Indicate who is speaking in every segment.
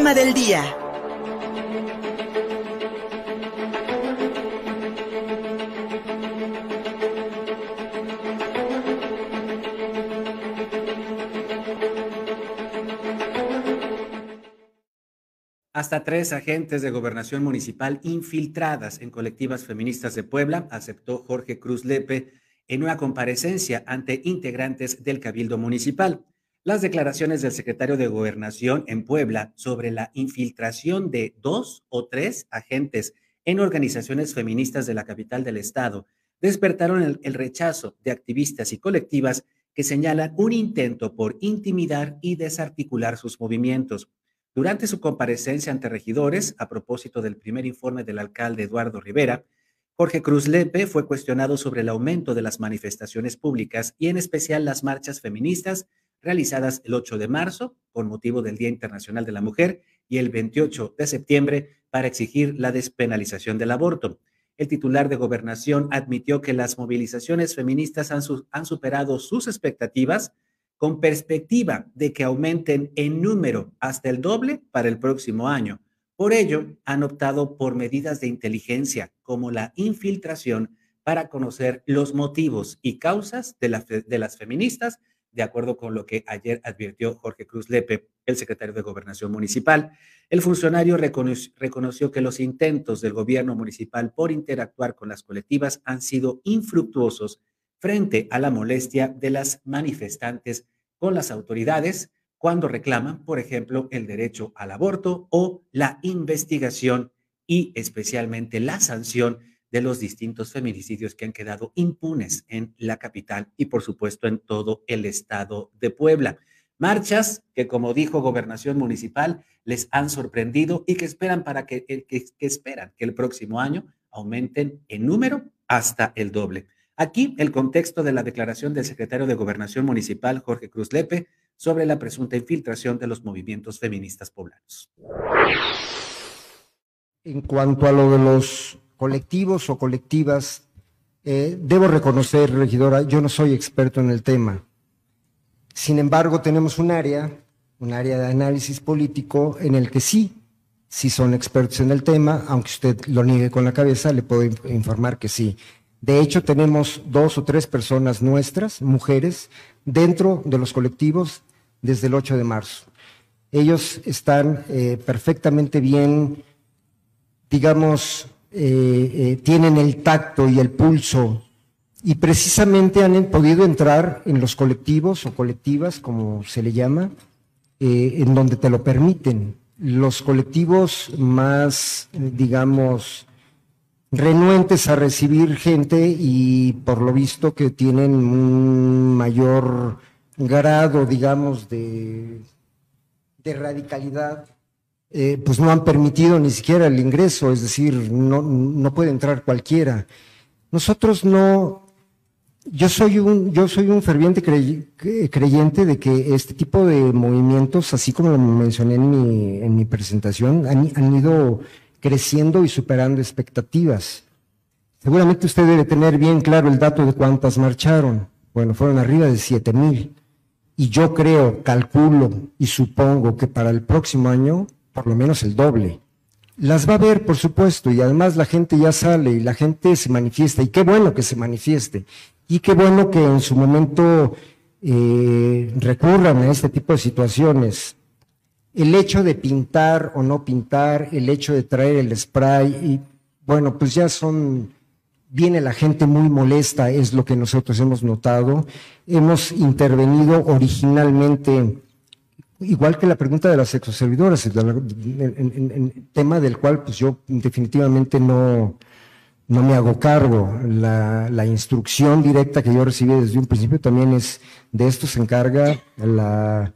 Speaker 1: del día.
Speaker 2: Hasta tres agentes de gobernación municipal infiltradas en colectivas feministas de Puebla, aceptó Jorge Cruz Lepe en una comparecencia ante integrantes del Cabildo Municipal. Las declaraciones del secretario de Gobernación en Puebla sobre la infiltración de dos o tres agentes en organizaciones feministas de la capital del estado despertaron el, rechazo de activistas y colectivas que señalan un intento por intimidar y desarticular sus movimientos. Durante su comparecencia ante regidores, a propósito del primer informe del alcalde Eduardo Rivera, Jorge Cruz Lepe fue cuestionado sobre el aumento de las manifestaciones públicas y en especial las marchas feministas realizadas el 8 de marzo con motivo del Día Internacional de la Mujer y el 28 de septiembre para exigir la despenalización del aborto. El titular de gobernación admitió que las movilizaciones feministas han, han superado sus expectativas con perspectiva de que aumenten en número hasta el doble para el próximo año. Por ello, han optado por medidas de inteligencia como la infiltración para conocer los motivos y causas de, las feministas, de acuerdo con lo que ayer advirtió Jorge Cruz Lepe, el secretario de Gobernación Municipal. El funcionario reconoció que los intentos del gobierno municipal por interactuar con las colectivas han sido infructuosos frente a la molestia de las manifestantes con las autoridades cuando reclaman, por ejemplo, el derecho al aborto o la investigación y especialmente la sanción de los distintos feminicidios que han quedado impunes en la capital y por supuesto en todo el estado de Puebla. Marchas que, como dijo Gobernación Municipal, les han sorprendido y que esperan para que, que, que esperan que el próximo año aumenten en número hasta el doble. Aquí el contexto de la declaración del secretario de Gobernación Municipal, Jorge Cruz Lepe, sobre la presunta infiltración de los movimientos feministas poblanos.
Speaker 3: En cuanto a lo de los colectivos o colectivas, eh, debo reconocer, regidora, yo no soy experto en el tema. Sin embargo, tenemos un área, un área de análisis político en el que sí, sí son expertos en el tema, aunque usted lo niegue con la cabeza, le puedo informar que sí. De hecho, tenemos dos o tres personas nuestras, mujeres, dentro de los colectivos desde el 8 de marzo. Ellos están eh, perfectamente bien, digamos, eh, eh, tienen el tacto y el pulso y precisamente han podido entrar en los colectivos o colectivas, como se le llama, en donde te lo permiten. Los colectivos más, digamos, renuentes a recibir gente y por lo visto que tienen un mayor grado, digamos, de radicalidad, eh, pues no han permitido ni siquiera el ingreso, es decir, no, puede entrar cualquiera. Nosotros no, yo soy un, yo soy un ferviente creyente de que este tipo de movimientos, así como lo mencioné en mi, en mi presentación, han, han ido creciendo y superando expectativas. Seguramente usted debe tener bien claro el dato de cuántas marcharon. Bueno, fueron arriba de siete mil. Y yo creo, calculo y supongo que para el próximo año, por lo menos el doble. Las va a ver, por supuesto, y además la gente ya sale y la gente se manifiesta. Y qué bueno que se manifieste. Y qué bueno que en su momento eh, recurran a este tipo de situaciones el hecho de pintar o no pintar, el hecho de traer el spray, y bueno, pues ya son, viene la gente muy molesta, es lo que nosotros hemos notado. Hemos intervenido originalmente, igual que la pregunta de las exoservidoras, en, tema del cual pues yo definitivamente no, no me hago cargo. La, instrucción directa que yo recibí desde un principio también es, de esto se encarga la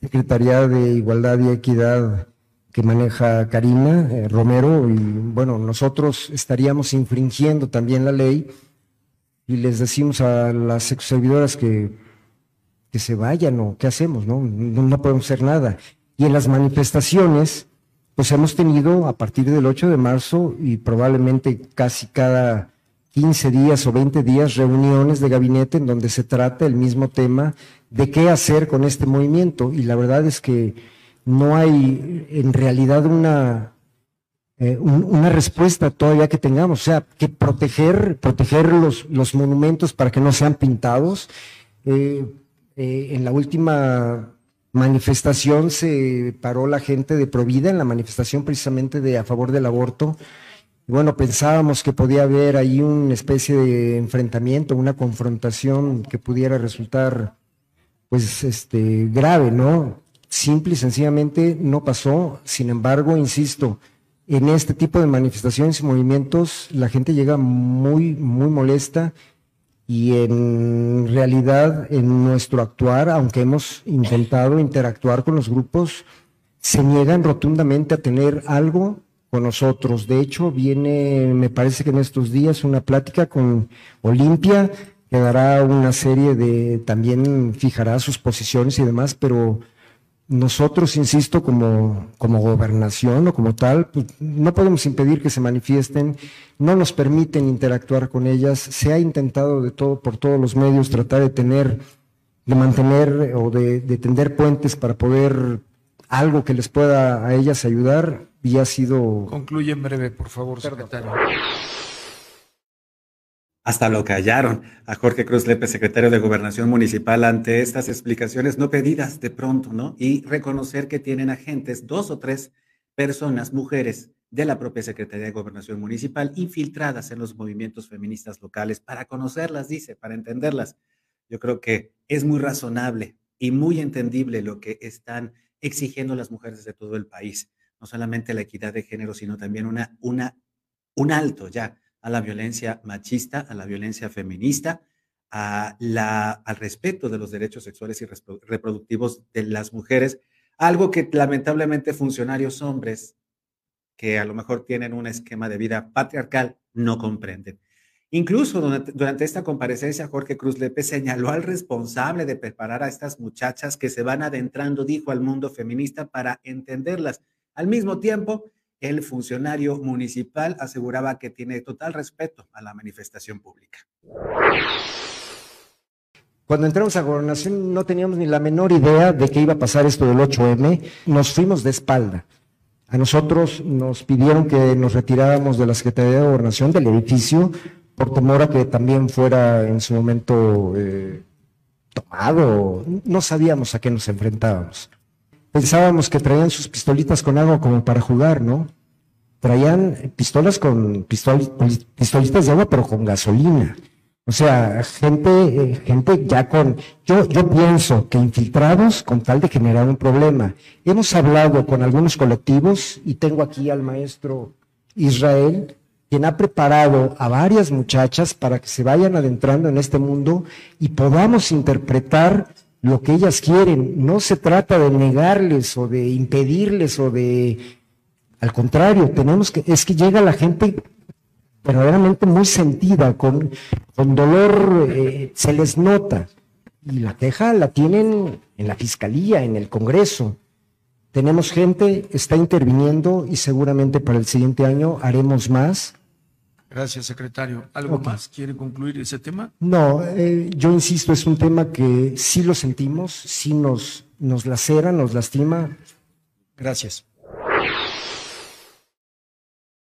Speaker 3: Secretaría de Igualdad y Equidad que maneja Karina eh, Romero y bueno, nosotros estaríamos infringiendo también la ley y les decimos a las servidoras que, se vayan o qué hacemos, ¿no? ¿no? No podemos hacer nada. Y en las manifestaciones, pues hemos tenido a partir del 8 de marzo y probablemente casi cada 15 días o 20 días reuniones de gabinete en donde se trata el mismo tema de qué hacer con este movimiento. Y la verdad es que no hay en realidad una, eh, una respuesta todavía que tengamos. O sea, que proteger, proteger los, los monumentos para que no sean pintados. Eh, eh, en la última manifestación se paró la gente de Provida, en la manifestación precisamente de a favor del aborto. Y bueno, pensábamos que podía haber ahí una especie de enfrentamiento, una confrontación que pudiera resultar pues este grave, ¿no? Simple y sencillamente no pasó. Sin embargo, insisto, en este tipo de manifestaciones y movimientos la gente llega muy, muy molesta y en realidad en nuestro actuar, aunque hemos intentado interactuar con los grupos, se niegan rotundamente a tener algo con nosotros. De hecho, viene, me parece que en estos días, una plática con Olimpia, que dará una serie de, también fijará sus posiciones y demás, pero nosotros, insisto, como, como gobernación o como tal, pues, no podemos impedir que se manifiesten, no nos permiten interactuar con ellas. Se ha intentado de todo, por todos los medios, tratar de tener, de mantener o de, de tender puentes para poder algo que les pueda a ellas ayudar y ha sido.
Speaker 1: Concluye en breve, por favor, secretario.
Speaker 2: Hasta lo callaron a Jorge Cruz Lepe, secretario de Gobernación Municipal, ante estas explicaciones no pedidas de pronto, ¿no? Y reconocer que tienen agentes, dos o tres personas, mujeres de la propia Secretaría de Gobernación Municipal, infiltradas en los movimientos feministas locales para conocerlas, dice, para entenderlas. Yo creo que es muy razonable y muy entendible lo que están exigiendo las mujeres de todo el país. No solamente la equidad de género, sino también una, un alto ya a la violencia machista, a la violencia feminista, a la, al respeto de los derechos sexuales y reproductivos de las mujeres, algo que lamentablemente funcionarios hombres que a lo mejor tienen un esquema de vida patriarcal no comprenden. Incluso durante, esta comparecencia, Jorge Cruz Lepe señaló al responsable de preparar a estas muchachas que se van adentrando, dijo, al mundo feminista para entenderlas. Al mismo tiempo, el funcionario municipal aseguraba que tiene total respeto a la manifestación pública.
Speaker 3: Cuando entramos a gobernación no teníamos ni la menor idea de que iba a pasar esto del 8M, nos fuimos de espalda. A nosotros nos pidieron que nos retiráramos de la Secretaría de Gobernación, del edificio, por temor a que también fuera en su momento eh, tomado. No sabíamos a qué nos enfrentábamos pensábamos que traían sus pistolitas con agua como para jugar, ¿no? Traían pistolas con pistolitas de agua, pero con gasolina. O sea, gente, eh, gente ya con, yo, yo pienso que infiltrados con tal de generar un problema. Hemos hablado con algunos colectivos y tengo aquí al maestro Israel, quien ha preparado a varias muchachas para que se vayan adentrando en este mundo y podamos interpretar lo que ellas quieren. No se trata de negarles o de impedirles o de... Al contrario, tenemos que... Es que llega la gente verdaderamente muy sentida, con, con dolor, eh, se les nota. Y la queja la tienen en la Fiscalía, en el Congreso. Tenemos gente, está interviniendo y seguramente para el siguiente año haremos más
Speaker 1: Gracias, secretario. ¿Algo más? ¿Quiere concluir ese tema?
Speaker 3: No, eh, yo insisto, es un tema que sí lo sentimos, sí nos, nos lacera, nos lastima. Gracias.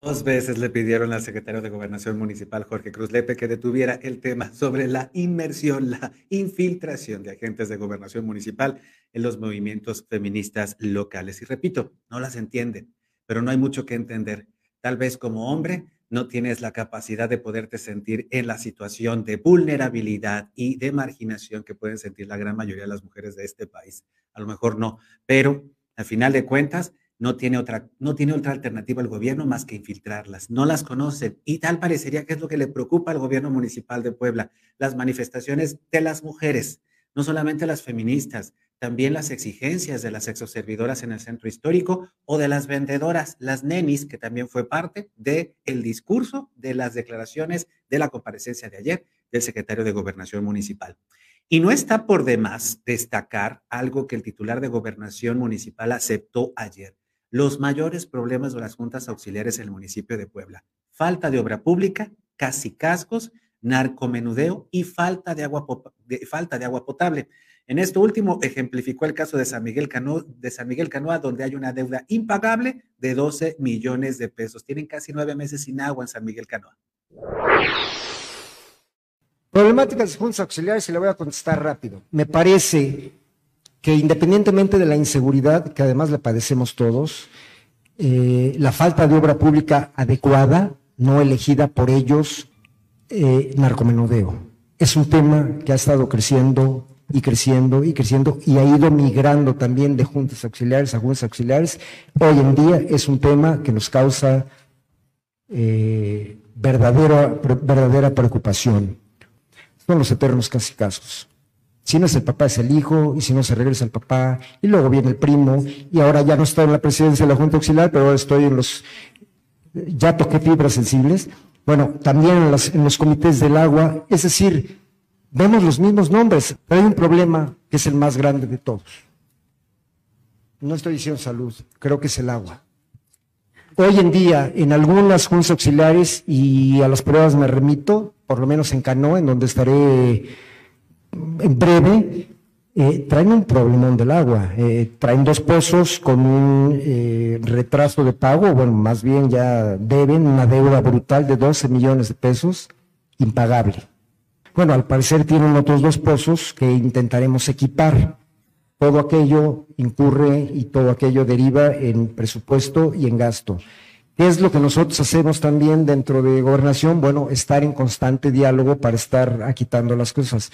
Speaker 2: Dos veces le pidieron al secretario de Gobernación Municipal, Jorge Cruz Lepe, que detuviera el tema sobre la inmersión, la infiltración de agentes de Gobernación Municipal en los movimientos feministas locales. Y repito, no las entienden, pero no hay mucho que entender. Tal vez como hombre no tienes la capacidad de poderte sentir en la situación de vulnerabilidad y de marginación que pueden sentir la gran mayoría de las mujeres de este país. A lo mejor no, pero al final de cuentas no tiene otra, no tiene otra alternativa al gobierno más que infiltrarlas. No las conocen y tal parecería que es lo que le preocupa al gobierno municipal de Puebla, las manifestaciones de las mujeres, no solamente las feministas, también las exigencias de las sexoservidoras en el centro histórico o de las vendedoras, las nenis, que también fue parte del el discurso de las declaraciones de la comparecencia de ayer del secretario de Gobernación Municipal. Y no está por demás destacar algo que el titular de Gobernación Municipal aceptó ayer. Los mayores problemas de las juntas auxiliares en el municipio de Puebla. Falta de obra pública, casi cascos, narcomenudeo y falta de agua, falta de agua potable. En esto último ejemplificó el caso de San Miguel Canoa, de San Miguel Canoa, donde hay una deuda impagable de 12 millones de pesos. Tienen casi nueve meses sin agua en San Miguel Canoa.
Speaker 3: Problemáticas de juntas auxiliares y le voy a contestar rápido. Me parece que independientemente de la inseguridad, que además le padecemos todos, eh, la falta de obra pública adecuada, no elegida por ellos, eh, narcomenudeo. Es un tema que ha estado creciendo y creciendo y creciendo y ha ido migrando también de juntas auxiliares a juntas auxiliares. Hoy en día es un tema que nos causa eh, verdadera, verdadera preocupación. Son los eternos casi casos. Si no es el papá, es el hijo, y si no se regresa el papá, y luego viene el primo, y ahora ya no estoy en la presidencia de la Junta Auxiliar, pero ahora estoy en los, ya toqué fibras sensibles. Bueno, también en, los comités del agua, es decir, vemos los mismos nombres, pero hay un problema que es el más grande de todos. No estoy diciendo salud, creo que es el agua. Hoy en día, en algunas juntas auxiliares, y a las pruebas me remito, por lo menos en Canoa, en donde estaré en breve, eh, traen un problemón del agua. Eh, traen dos pozos con un eh, retraso de pago, bueno, más bien ya deben una deuda brutal de 12 millones de pesos, impagable. Bueno, al parecer tienen otros dos pozos que intentaremos equipar. Todo aquello incurre y todo aquello deriva en presupuesto y en gasto. ¿Qué es lo que nosotros hacemos también dentro de gobernación? Bueno, estar en constante diálogo para estar aquitando las cosas.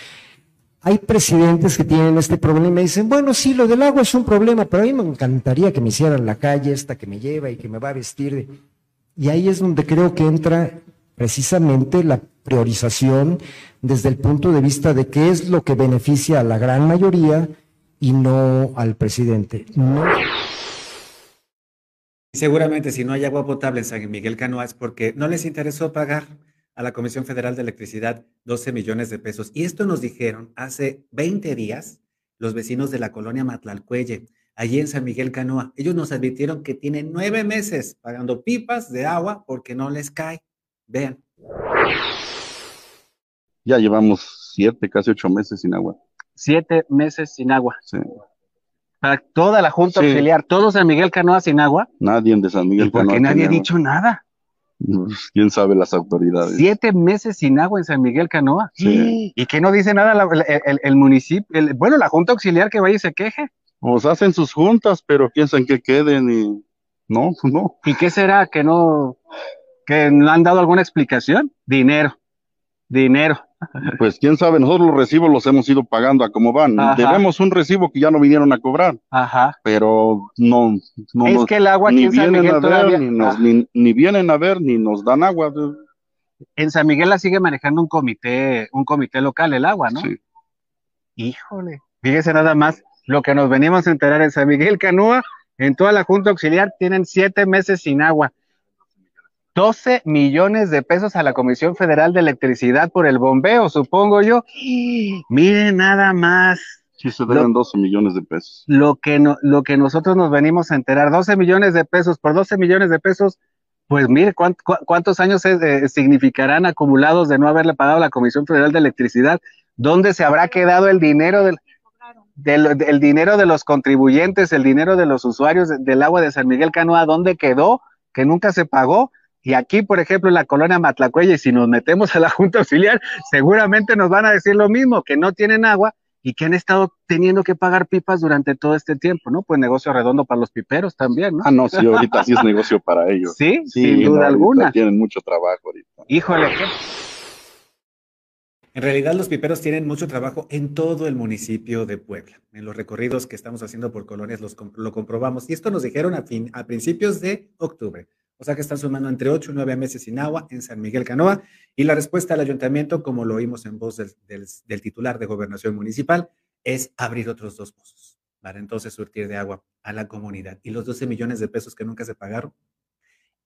Speaker 3: Hay presidentes que tienen este problema y dicen, bueno, sí, lo del agua es un problema, pero a mí me encantaría que me hicieran la calle esta que me lleva y que me va a vestir. Y ahí es donde creo que entra precisamente la priorización desde el punto de vista de qué es lo que beneficia a la gran mayoría y no al presidente.
Speaker 2: Seguramente si no hay agua potable en San Miguel Canoa es porque no les interesó pagar a la Comisión Federal de Electricidad 12 millones de pesos. Y esto nos dijeron hace 20 días los vecinos de la colonia Matlalcuelle, allí en San Miguel Canoa. Ellos nos advirtieron que tienen nueve meses pagando pipas de agua porque no les cae. Vean.
Speaker 4: Ya llevamos siete, casi ocho meses sin agua.
Speaker 5: Siete meses sin agua. Sí. Para toda la Junta Auxiliar, todos San Miguel Canoa sin agua.
Speaker 4: Nadie de San Miguel
Speaker 5: Canoa. Porque nadie ha dicho nada.
Speaker 4: Quién sabe las autoridades.
Speaker 5: Siete meses sin agua en San Miguel Canoa. Y que no dice nada el, municipio, bueno, la Junta Auxiliar que vaya y se queje.
Speaker 4: Pues hacen sus juntas, pero piensan que queden y no, pues no.
Speaker 5: ¿Y qué será? ¿Que no, que no han dado alguna explicación? Dinero, dinero.
Speaker 4: Pues quién sabe, nosotros los recibos los hemos ido pagando a cómo van. Debemos un recibo que ya no vinieron a cobrar.
Speaker 5: Ajá.
Speaker 4: Pero no, no
Speaker 5: es que el agua
Speaker 4: ni vienen a ver, ni, ni, vienen a ver, ni nos dan agua.
Speaker 5: En San Miguel la sigue manejando un comité, un comité local el agua, ¿no? Sí. Híjole, fíjese nada más lo que nos venimos a enterar en San Miguel Canúa, en toda la Junta Auxiliar tienen siete meses sin agua. 12 millones de pesos a la Comisión Federal de Electricidad por el bombeo, supongo yo. Miren nada más.
Speaker 4: Sí, se deben 12 millones de pesos.
Speaker 5: Lo que, no, lo que nosotros nos venimos a enterar, 12 millones de pesos por 12 millones de pesos, pues mire cuántos años eh, significarán acumulados de no haberle pagado a la Comisión Federal de Electricidad. ¿Dónde se habrá quedado el dinero del, del, dinero de los contribuyentes, el dinero de los usuarios del agua de San Miguel Canoa? ¿Dónde quedó? Que nunca se pagó y aquí, por ejemplo, en la colonia Matlacuelle, si nos metemos a la Junta Auxiliar, seguramente nos van a decir lo mismo, que no tienen agua y que han estado teniendo que pagar pipas durante todo este tiempo, ¿no? Pues negocio redondo para los piperos también, ¿no?
Speaker 4: Ah, no, sí, ahorita sí es negocio para ellos.
Speaker 5: Sí, sin duda alguna.
Speaker 4: Tienen mucho trabajo ahorita.
Speaker 5: Híjole.
Speaker 2: En realidad los piperos tienen mucho trabajo en todo el municipio de Puebla. En los recorridos que estamos haciendo por colonias los, lo comprobamos. Y esto nos dijeron a, fin, a principios de octubre. O sea que están sumando entre 8 y 9 meses sin agua en San Miguel Canoa. Y la respuesta del ayuntamiento, como lo oímos en voz del, titular de gobernación municipal, es abrir otros dos pozos para entonces surtir de agua a la comunidad. Y los 12 millones de pesos que nunca se pagaron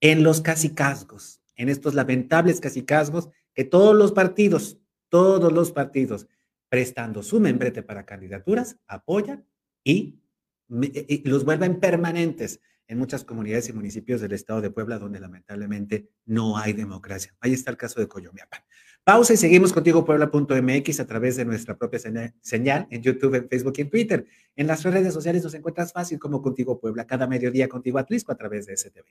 Speaker 2: en los casicazgos, en estos lamentables casicazgos que todos los partidos, todos los partidos, prestando su membrete para candidaturas, apoyan y, y los vuelven permanentes en muchas comunidades y municipios del estado de Puebla donde lamentablemente no hay democracia. Ahí está el caso de Coyomiapan. Pausa y seguimos contigo puebla.mx a través de nuestra propia señal en YouTube, en Facebook y en Twitter. En las redes sociales nos encuentras fácil como Contigo Puebla, cada mediodía Contigo Atlisco a través de STV.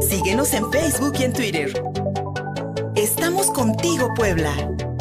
Speaker 6: Síguenos en Facebook y en Twitter. Estamos contigo, Puebla.